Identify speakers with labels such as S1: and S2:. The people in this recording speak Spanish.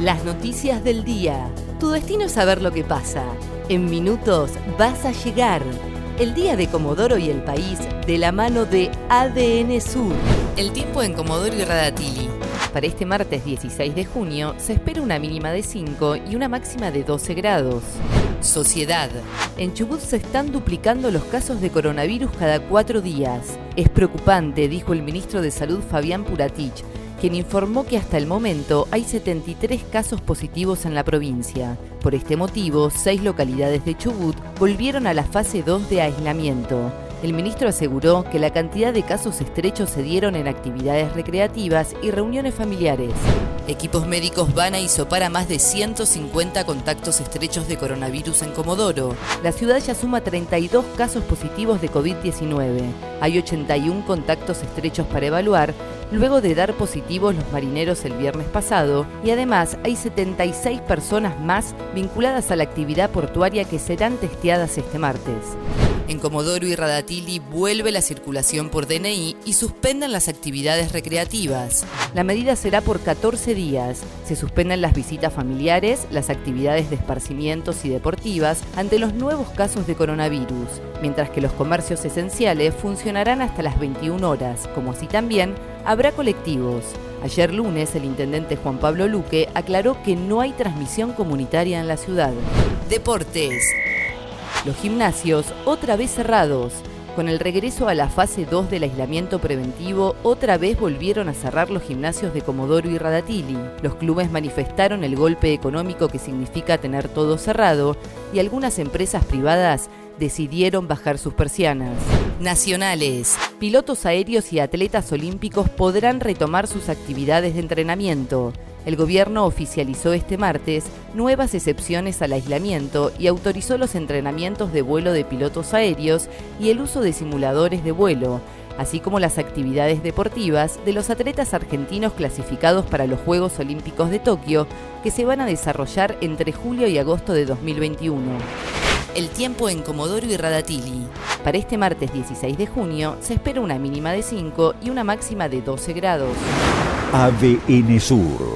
S1: Las noticias del día. Tu destino es saber lo que pasa. En minutos vas a llegar. El día de Comodoro y el país de la mano de ADN Sur. El tiempo en Comodoro y Radatili. Para este martes 16 de junio se espera una mínima de 5 y una máxima de 12 grados. Sociedad. En Chubut se están duplicando los casos de coronavirus cada cuatro días. Es preocupante, dijo el ministro de Salud Fabián Puratich, quien informó que hasta el momento hay 73 casos positivos en la provincia. Por este motivo, seis localidades de Chubut volvieron a la fase 2 de aislamiento. El ministro aseguró que la cantidad de casos estrechos se dieron en actividades recreativas y reuniones familiares. Equipos médicos van a isopar a más de 150 contactos estrechos de coronavirus en Comodoro. La ciudad ya suma 32 casos positivos de COVID-19. Hay 81 contactos estrechos para evaluar, luego de dar positivos los marineros el viernes pasado, y además hay 76 personas más vinculadas a la actividad portuaria que serán testeadas este martes. En Comodoro y Radatili vuelve la circulación por DNI y suspenden las actividades recreativas. La medida será por 14 días. Se suspenden las visitas familiares, las actividades de esparcimientos y deportivas ante los nuevos casos de coronavirus, mientras que los comercios esenciales funcionarán hasta las 21 horas, como así también habrá colectivos. Ayer lunes el intendente Juan Pablo Luque aclaró que no hay transmisión comunitaria en la ciudad. Deportes. Los gimnasios otra vez cerrados. Con el regreso a la fase 2 del aislamiento preventivo, otra vez volvieron a cerrar los gimnasios de Comodoro y Radatili. Los clubes manifestaron el golpe económico que significa tener todo cerrado y algunas empresas privadas decidieron bajar sus persianas. Nacionales. Pilotos aéreos y atletas olímpicos podrán retomar sus actividades de entrenamiento. El gobierno oficializó este martes nuevas excepciones al aislamiento y autorizó los entrenamientos de vuelo de pilotos aéreos y el uso de simuladores de vuelo, así como las actividades deportivas de los atletas argentinos clasificados para los Juegos Olímpicos de Tokio, que se van a desarrollar entre julio y agosto de 2021. El tiempo en Comodoro y Radatili. Para este martes 16 de junio se espera una mínima de 5 y una máxima de 12 grados.
S2: ADN Sur,